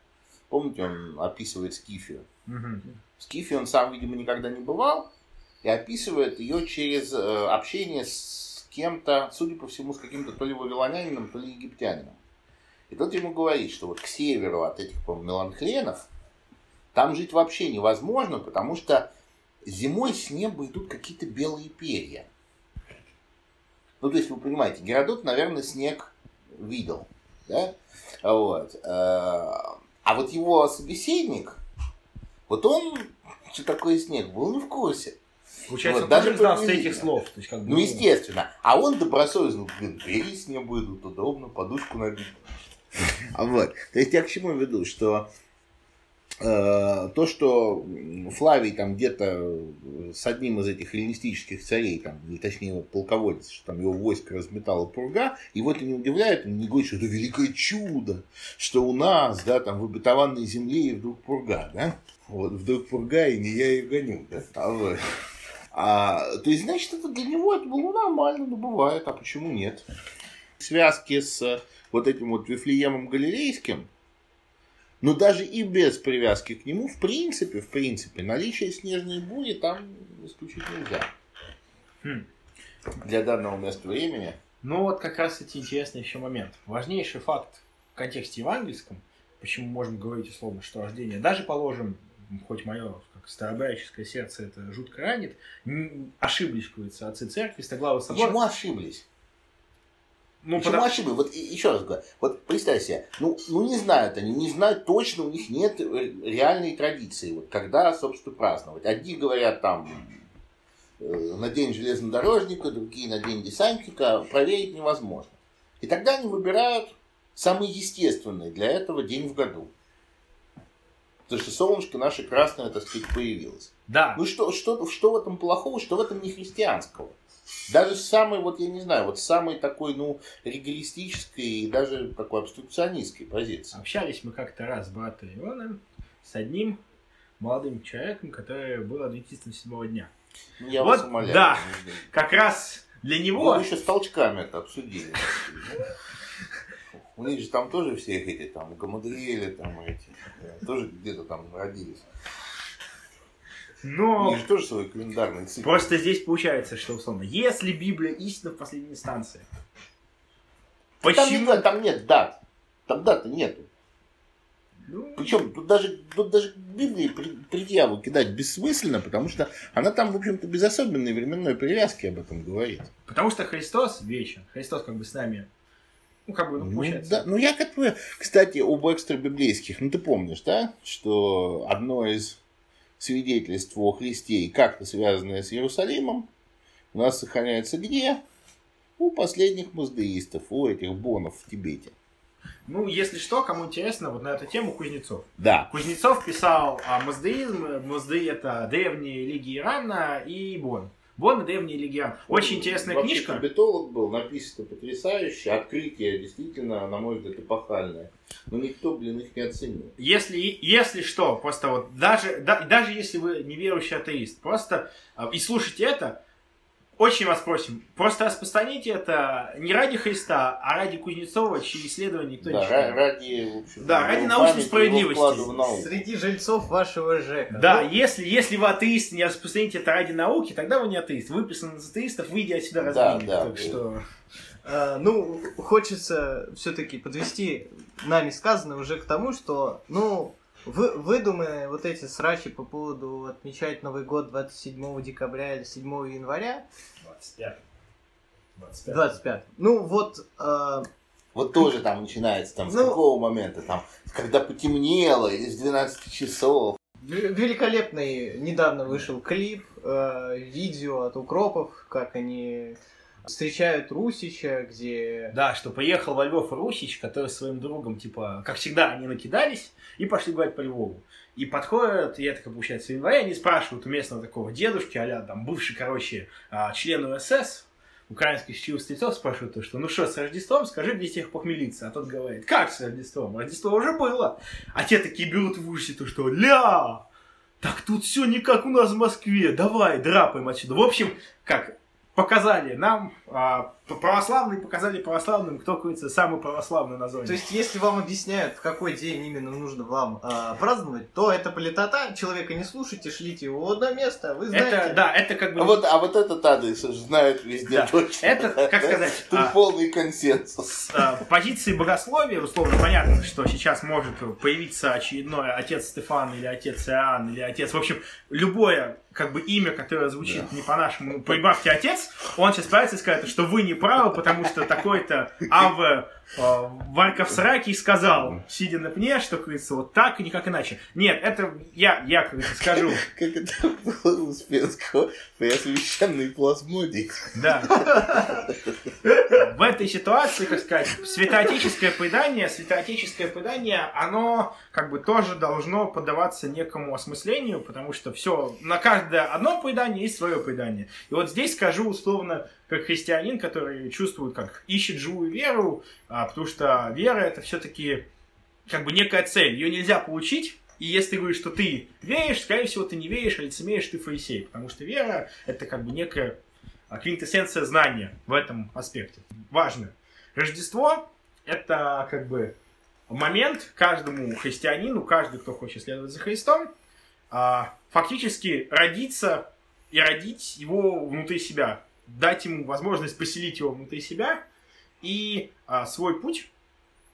B: Помните, он описывает Скифию.
A: Мгм.
B: В Скифе он сам, видимо, никогда не бывал, и описывает ее через э, общение с кем-то, судя по всему, с каким-то то ли вавилонянином, то ли египтянином. И тот ему говорит, что вот к северу от этих, меланхленов там жить вообще невозможно, потому что зимой с неба идут какие-то белые перья. Ну, то есть, вы понимаете, Геродот, наверное, снег видел. Да? Вот. Э, А вот его собеседник, вот он, что такое снег, был не в курсе.
A: Получается,
B: Вот,
A: он
B: даже
A: знал
B: приблизительно.
A: этих слов. То есть, как бы,
B: Ну, естественно. А он добросовестно, блин, перья с неба идут, удобно, подушку набить. А вот. То есть я к чему веду, что э, то, что Флавий там где-то с одним из этих эллинистических царей, там, или точнее вот полководец, что там его войско разметала пурга, его это не удивляет, он не говорит, что это великое чудо, что у нас, да, там в обетованной земле и вдруг пурга, да? Вот, вдруг пурга, и не я ее гоню, да? А вот. А, то есть, значит, это для него это было нормально, ну бывает, а почему нет? Связки с э, вот этим вот Вифлеемом Галилейским, но даже и без привязки к нему, в принципе, в принципе, наличие снежной бури там исключить нельзя.
A: Хм.
B: Для данного места времени.
A: Ну вот как раз эти интересный еще момент. Важнейший факт в контексте евангельском, почему можем говорить условно, что рождение, даже положим, хоть мое как старообрядческое сердце это жутко ранит, ошиблись, говорится, отцы церкви, Стоглавы собор.
B: Почему ошиблись?
A: Ну,
B: Почему
A: потому-
B: ошиблись? Вот еще раз говорю, вот представь себе, ну, ну не знают они, не знают точно, у них нет э, реальной традиции, вот когда, собственно, праздновать. Одни говорят там э, на день железнодорожника, другие на день десантника, проверить невозможно. И тогда они выбирают самый естественный для этого день в году. Потому что солнышко наше красное, так сказать, появилось.
A: Да,
B: Ну что, что, что в этом плохого, что в этом не христианского? Даже с самой, вот я не знаю, вот с самой такой, ну, регулистической и даже такой обструкционистской позиции.
A: общались мы как-то раз с братом Ионом с одним молодым человеком, который был адвентистом седьмого дня.
B: Я
A: Вот,
B: вас умоляю.
A: да. Как раз для него...
B: Вы еще с толчками это обсудили. У них же там тоже всех эти, там, Гамадриэли, там, эти, э, тоже где-то там родились. У
A: Но
B: них же тоже свой календарный цикл.
A: просто здесь получается, что условно, если Библия истина в последней инстанции,
B: Там,
A: почему...
B: нет, там нет дат. Там даты нету.
A: Ну,
B: Причем тут даже, тут даже Библии предъяву кидать бессмысленно, потому что она там, в общем-то, без особенной временной привязки об этом говорит.
A: Потому что Христос вечен. Христос как бы с нами. Ну, как бы, ну,
B: Ну,
A: получается.
B: да, ну, я как бы, кстати, об экстрабиблейских, ну, ты помнишь, да, что одно из свидетельств о Христе и как-то связанное с Иерусалимом у нас сохраняется где? У последних маздеистов, у этих бонов в Тибете.
A: Ну, если что, кому интересно, вот на эту тему Кузнецов.
B: Да,
A: Кузнецов писал о маздеизм. Мазды это древние лиги Ирана и Бон. Бон и древние лиги Ирана. Очень интересная
B: Вообще
A: книжка.
B: Тибетолог был, написано потрясающе, открытие действительно, на мой взгляд, эпохальное. Но никто, блин, их не оценил.
A: Если, если что, просто вот даже, да- даже если вы неверующий атеист, просто а, и слушайте это, очень вас просим, просто распространите это не ради Христа, а ради Кузнецова, чьи исследования никто не
B: Да,
A: читает.
B: ра- ради, в общем,
A: Да, ради научной справедливости.
C: Среди жильцов вашего ЖЭКа.
A: Да,
C: Ну,
A: если, если вы атеист, не распространите это ради науки, тогда вы не атеист. Вы писаны из атеистов, выйдя отсюда
B: Да,
A: разбили.
B: да,
A: так
B: вы-
A: что...
C: А, ну, хочется все-таки подвести нами сказанное уже к тому, что, ну, вы, выдуманные вот эти срачи по поводу отмечать Новый год 27 декабря или 7 января,
A: 25. 25.
C: 25. Ну, вот, а,
B: Вот тоже там начинается, там, с
C: Ну-
B: какого момента, там, когда потемнело, или с 12 часов.
C: ве- великолепный недавно вышел клип, э, видео от укропов, как они встречают Русича, где...
A: Да, что поехал во Львов Русич, который с своим другом, типа, как всегда, они накидались и пошли гулять по Львову. И подходят, и это, как получается, в январе, они спрашивают у местного такого дедушки, а там, бывший, короче, а, член УСС, украинских счастливых стрельцов, спрашивают, то, что, ну что, с Рождеством, скажи, где всех похмелиться. А тот говорит, как с Рождеством? Рождество уже было. А те такие берут в уши, то, что, ля, так тут все не как у нас в Москве, давай, драпаем отсюда. В общем, как, показали нам, православные показали православным, кто, кажется, самый православный на зоне.
C: То есть, если вам объясняют, в какой день именно нужно вам а, праздновать, то это политота, человека не слушайте, шлите его в одно место, вы знаете...
A: это, да, это как бы...
B: А вот, а вот этот адрес знают везде
A: Да.
B: точно.
A: Это, как сказать,
B: Тут
A: а,
B: полный консенсус.
A: а, позиции богословия, условно, понятно, что сейчас может появиться очередной отец Стефан или отец Иоанн или отец, в общем, любое как бы имя, которое звучит не по-нашему, прибавьте отец, он сейчас появится и скажет, что вы не правы, потому что такой-то Аве э, Варков Сраки сказал, сидя на пне, что, говорится, вот так и никак иначе. Нет, это я, я, как скажу.
B: Как это было у Успенского при освященной плазмодии.
A: Да. В этой ситуации, как сказать, святоотеческое предание, святоотеческое предание, оно как бы тоже должно поддаваться некому осмыслению, потому что все, на каждое одно предание есть свое предание. И вот здесь скажу условно, как христианин, который чувствует, как ищет живую веру, а, потому что вера это все-таки как бы некая цель, ее нельзя получить, и если ты говоришь, что ты веришь, скорее всего, ты не веришь, а лицемеришь ты фарисей, потому что вера это как бы некая а, квинтэссенция знания в этом аспекте. Важно. Рождество – это как бы момент каждому христианину, каждый, кто хочет следовать за Христом, а, фактически родиться и родить его внутри себя, дать ему возможность поселить его внутри себя и а, свой путь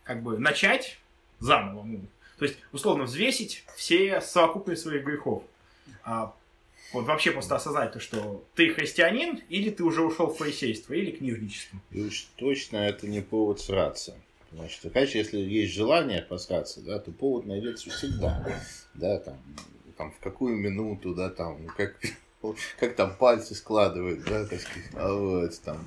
A: как бы начать заново. ну. То есть, условно, взвесить все совокупность своих грехов. А, вот вообще просто осознать то, что ты христианин, или ты уже ушел в фарисейство, или книжничество.
B: И уж точно это не повод сраться. Значит, конечно, если есть желание посраться, да, то повод найдется всегда. Да, там, там в какую минуту, да, там, как, как там пальцы складывают, да, так сказать, а вот, там,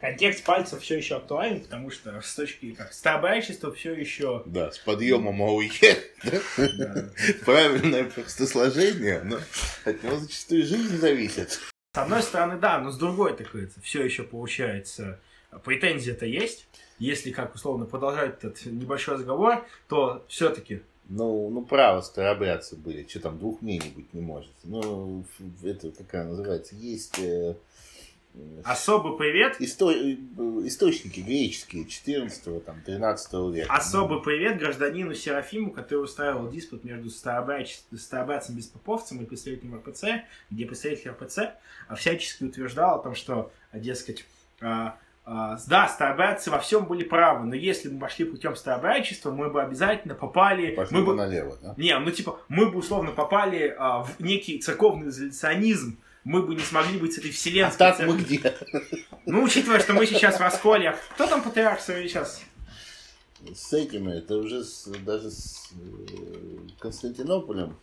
A: Контекст пальцев все еще актуален, потому что с точки как старобрячества все еще
B: да, с подъемом АУЕ, правильное простосложение, но от него зачастую жизнь зависит.
A: С одной стороны, да, но с другой, так говорится, все еще получается, претензия-то есть. Если, как условно, продолжать этот небольшой разговор, то все-таки
B: Ну, ну, право старобрядцы были. Что там, двух мнений быть не может. Ну, это, какая называется, есть... Э,
A: Особый привет.
B: Исто... Э, источники греческие 14 там, 13 века.
A: Особый привет гражданину Серафиму, который устраивал диспут между старобрядцем Беспоповцем и представителем РПЦ, где представитель РПЦ всячески утверждал о том, что, дескать, а, да, старобрядцы во всем были правы, но если бы мы пошли путем старобрядчества, мы бы обязательно попали...
B: Пошли
A: мы
B: бы налево, да?
A: Не, ну типа, мы бы условно попали а, в некий церковный изоляционизм, мы бы не смогли быть с этой
B: А
A: вселенской
B: так
A: церковью.
B: мы где?
A: Ну, учитывая, что мы сейчас в расколе. Кто там патриарх сейчас?
B: С этими, это уже с- даже с э, Константинополем,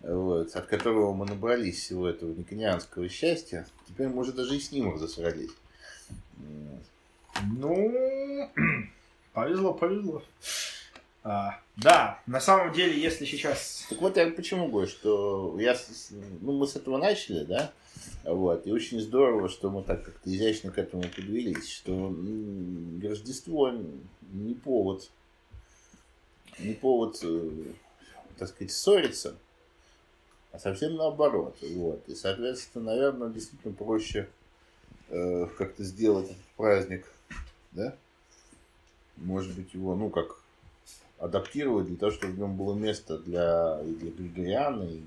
B: вот, от которого мы набрались всего этого никонианского счастья, теперь, может, даже и с ним разосрались.
A: Ну, повезло, повезло. А, да, на самом деле, если сейчас...
B: Так вот я почему говорю, что я, ну, мы с этого начали, да, вот, и очень здорово, что мы так как-то изящно к этому подвелись, что Рождество не повод, не повод, э, так сказать, ссориться, а совсем наоборот, вот, и, соответственно, наверное, действительно проще э, как-то сделать этот праздник, да, может быть, его, ну, как адаптировать для того, чтобы в нем было место для, и для Григориана, и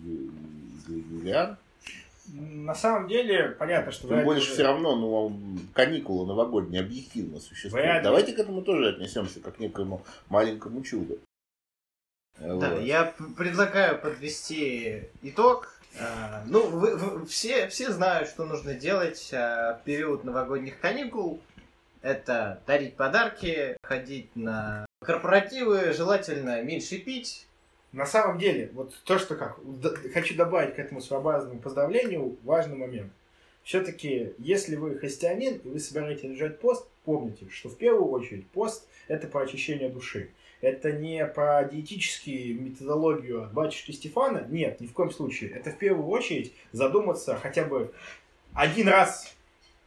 B: для Юлиан.
A: На самом деле, понятно, что...
B: Тем более,
A: уже-
B: все равно ну, каникулы новогодние объективно существуют.
A: Вряд.
B: Давайте к этому тоже отнесемся как к некоему маленькому чуду.
C: Да,
B: Вот.
C: я предлагаю подвести итог. А, Ну, вы, вы- все, все знают, что нужно делать а, в период новогодних каникул. Это дарить подарки, ходить на корпоративы, желательно меньше пить.
A: На самом деле, вот то, что как, хочу добавить к этому своеобразному поздравлению, важный момент. Все-таки, если вы христианин и вы собираетесь держать пост, помните, что в первую очередь пост – это про очищение души. Это не про диетическую методологию от батюшки Стефана, нет, ни в коем случае. Это в первую очередь задуматься хотя бы один раз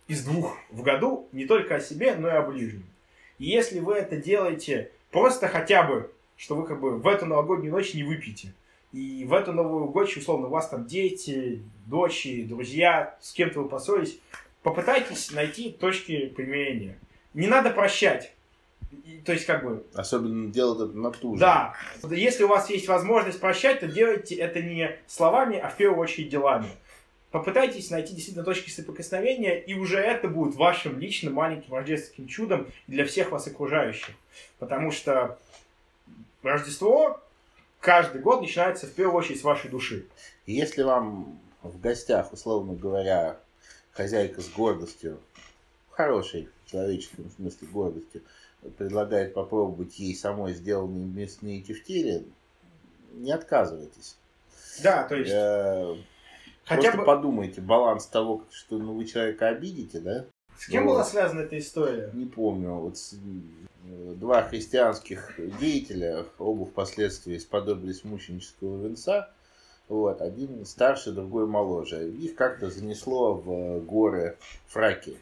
A: из двух в году не только о себе, но и о ближнем. И если вы это делаете просто хотя бы что вы как бы в эту новогоднюю ночь не выпьете. И в эту новую ночь, условно, у вас там дети, дочери, друзья, с кем-то вы поссорились, попытайтесь найти точки примирения. Не надо прощать. И, то есть, как бы,
B: Особенно делать это на ту же.
A: да, если у вас есть возможность прощать, то делайте это не словами, а в первую очередь делами. Попытайтесь найти действительно точки соприкосновения, и уже это будет вашим личным маленьким рождественским чудом для всех вас окружающих. Потому что Рождество каждый год начинается в первую очередь с вашей души.
B: Если вам в гостях, условно говоря, хозяйка с гордостью, хорошей в человеческом смысле гордостью, предлагает попробовать ей самой сделанные мясные тефтели, не отказывайтесь.
A: Да, то есть,
B: Э,
A: хотя
B: Просто
A: бы...
B: подумайте, баланс того, что ну, вы человека обидите, да?
A: С кем
B: Вот.
A: была связана эта история?
B: Не помню. Вот с- э, два христианских деятеля, оба впоследствии сподобились мученического венца. Вот, один старше, другой моложе. Их как-то занесло в горы Фраки.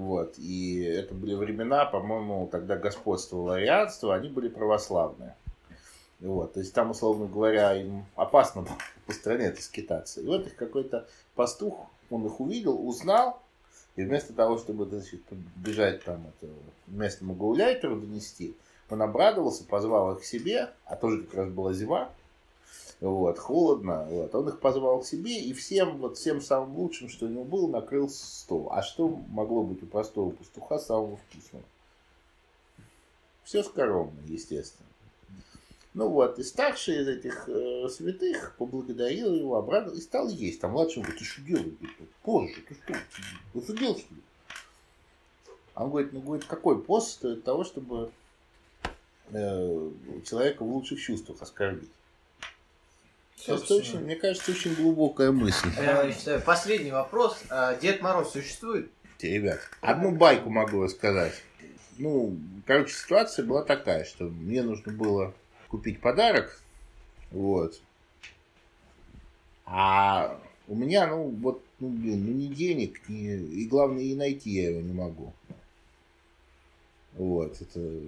B: Вот, и это были времена, по-моему, когда господствовало арианство, они были православные. Вот, то есть там, условно говоря, им опасно было по стране-то скитаться. И вот их какой-то пастух, он их увидел, узнал, и вместо того, чтобы значит, бежать там это, местному гауляйтеру донести, он обрадовался, позвал их к себе, а тоже как раз была зима, вот, холодно, вот, он их позвал к себе и всем, вот, всем самым лучшим, что у него было, накрыл стол. А что могло быть у простого пастуха самого вкусного? Все скоромно, естественно. Ну вот, и старший из этих э, святых поблагодарил его, обрадовал и стал есть. Там младший говорит, ты что делаешь? Позже, ты что? Офигел, что ли? А он говорит, ну, говорит, какой пост стоит того, чтобы э, человека в лучших чувствах оскорбить? Это очень, мне кажется, очень глубокая мысль.
C: Я считаю, последний вопрос. А Дед Мороз существует?
B: Ребят, одну байку могу рассказать. Ну, короче, ситуация была такая, что мне нужно было купить подарок, вот. А у меня, ну, вот, ну, блин, ну, ни денег, ни... и главное, и найти я его не могу. Вот, это...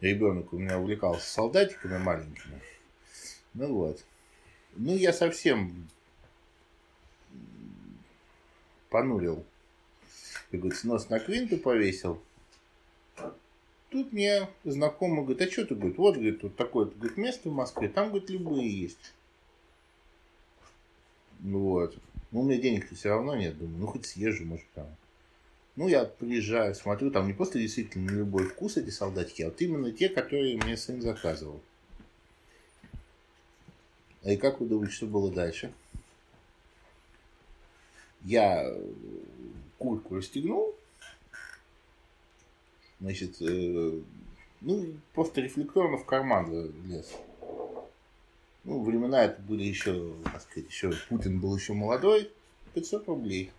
B: ребенок у меня увлекался солдатиками маленькими. Ну вот. Ну, я совсем понурил. И, говорит, нос на квинту повесил. Тут мне знакомый говорит, а что ты, говорит, вот, говорит, тут такое говорит, место в Москве, там, говорит, любые есть. Вот. Ну, у меня денег-то все равно нет, думаю, ну, хоть съезжу, может, там. Ну, я приезжаю, смотрю, там не просто действительно на любой вкус эти солдатики, а вот именно те, которые мне сын заказывал. А и как вы думаете, что было дальше? Я куртку расстегнул, значит, э, ну, просто рефлекторно в карман лез. Ну, времена это были еще, так сказать, еще Путин был еще молодой, 500 рублей.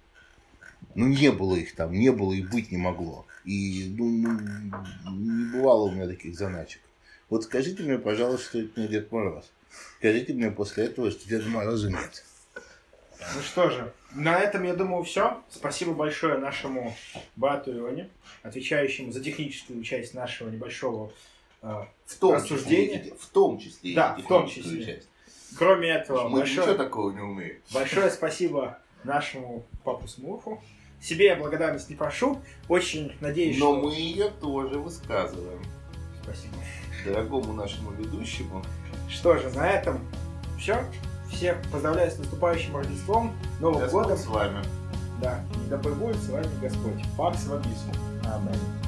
B: Ну, не было их там, не было и быть не могло. И ну, ну, не бывало у меня таких заначек. Вот скажите мне, пожалуйста, что это не Дед Мороз. Скажите мне после этого, что Деда Мороза нет.
A: Ну что же, на этом, я думаю, все. Спасибо большое нашему брату Ионе, отвечающему за техническую часть нашего небольшого э,
B: в том
A: рассуждения.
B: Числе, в том числе.
A: Да, в том числе. Часть. Кроме этого,
B: Мы большое, ничего такого не умеем.
A: Большое спасибо нашему папу Смурфу. Себе я благодарность не прошу. Очень надеюсь,
B: Но
A: что...
B: мы ее тоже высказываем.
A: Спасибо.
B: Дорогому нашему ведущему.
A: Что же, на этом все. Всех поздравляю с наступающим Рождеством, Новым
B: Господь
A: годом.
B: с вами.
A: Да, да будет с вами Господь. Пакс в Абису.
C: Аминь.